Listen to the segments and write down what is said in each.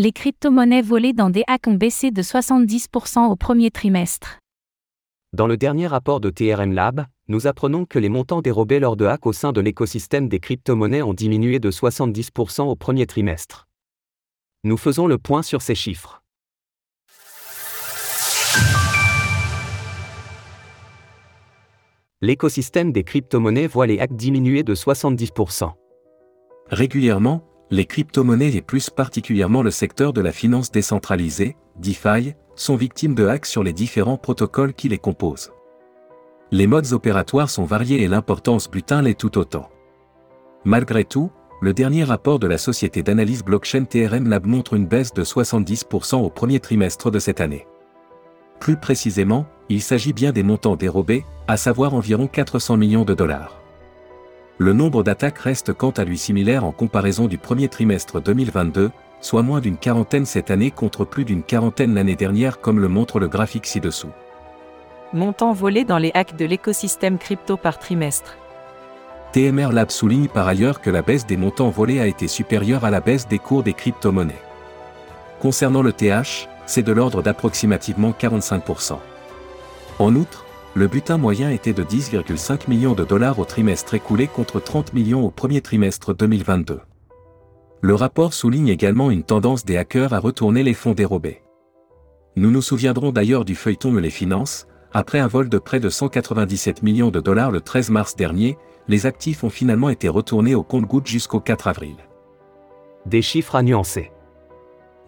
Les crypto-monnaies volées dans des hacks ont baissé de 70% au premier trimestre. Dans le dernier rapport de TRM Lab, nous apprenons que les montants dérobés lors de hacks au sein de l'écosystème des crypto-monnaies ont diminué de 70% au premier trimestre. Nous faisons le point sur ces chiffres. L'écosystème des crypto-monnaies voit les hacks diminuer de 70%. Régulièrement, les crypto-monnaies et plus particulièrement le secteur de la finance décentralisée, DeFi, sont victimes de hacks sur les différents protocoles qui les composent. Les modes opératoires sont variés et l'importance butin l'est tout autant. Malgré tout, le dernier rapport de la société d'analyse blockchain TRM Lab montre une baisse de 70% au premier trimestre de cette année. Plus précisément, il s'agit bien des montants dérobés, à savoir environ 400 millions de dollars. Le nombre d'attaques reste quant à lui similaire en comparaison du premier trimestre 2022, soit moins d'une quarantaine cette année contre plus d'une quarantaine l'année dernière comme le montre le graphique ci-dessous. Montant volé dans les hacks de l'écosystème crypto par trimestre. TMR Lab souligne par ailleurs que la baisse des montants volés a été supérieure à la baisse des cours des crypto-monnaies. Concernant le TH, c'est de l'ordre d'approximativement 45%. En outre, le butin moyen était de 10,5 millions de dollars au trimestre écoulé contre 30 millions au premier trimestre 2022. Le rapport souligne également une tendance des hackers à retourner les fonds dérobés. Nous nous souviendrons d'ailleurs du feuilleton les finances, après un vol de près de 197 millions de dollars le 13 mars dernier, les actifs ont finalement été retournés au compte-gouttes jusqu'au 4 avril. Des chiffres à nuancer.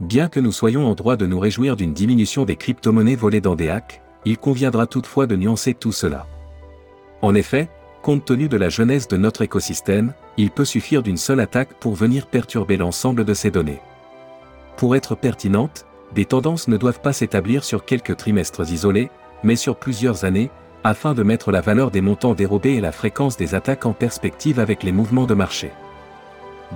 Bien que nous soyons en droit de nous réjouir d'une diminution des crypto-monnaies volées dans des hacks, il conviendra toutefois de nuancer tout cela. En effet, compte tenu de la jeunesse de notre écosystème, il peut suffire d'une seule attaque pour venir perturber l'ensemble de ces données. Pour être pertinentes, des tendances ne doivent pas s'établir sur quelques trimestres isolés, mais sur plusieurs années, afin de mettre la valeur des montants dérobés et la fréquence des attaques en perspective avec les mouvements de marché.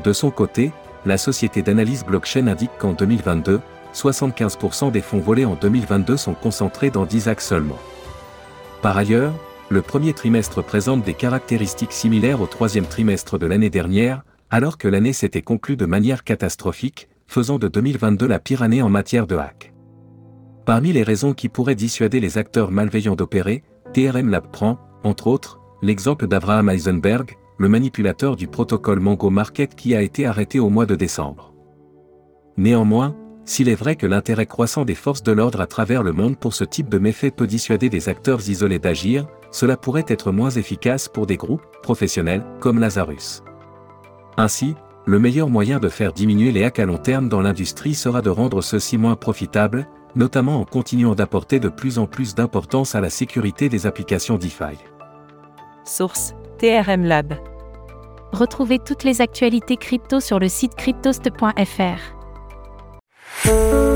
De son côté, la société d'analyse blockchain indique qu'en 2022, 75% des fonds volés en 2022 sont concentrés dans 10 hacks seulement. Par ailleurs, le premier trimestre présente des caractéristiques similaires au troisième trimestre de l'année dernière, alors que l'année s'était conclue de manière catastrophique, faisant de 2022 la pire année en matière de hack. Parmi les raisons qui pourraient dissuader les acteurs malveillants d'opérer, TRM Lab prend, entre autres, l'exemple d'Abraham Eisenberg, le manipulateur du protocole Mongo Market qui a été arrêté au mois de décembre. Néanmoins, s'il est vrai que l'intérêt croissant des forces de l'ordre à travers le monde pour ce type de méfait peut dissuader des acteurs isolés d'agir, cela pourrait être moins efficace pour des groupes professionnels comme Lazarus. Ainsi, le meilleur moyen de faire diminuer les hacks à long terme dans l'industrie sera de rendre ceux-ci moins profitables, notamment en continuant d'apporter de plus en plus d'importance à la sécurité des applications DeFi. Source TRM Lab. Retrouvez toutes les actualités crypto sur le site cryptost.fr. Música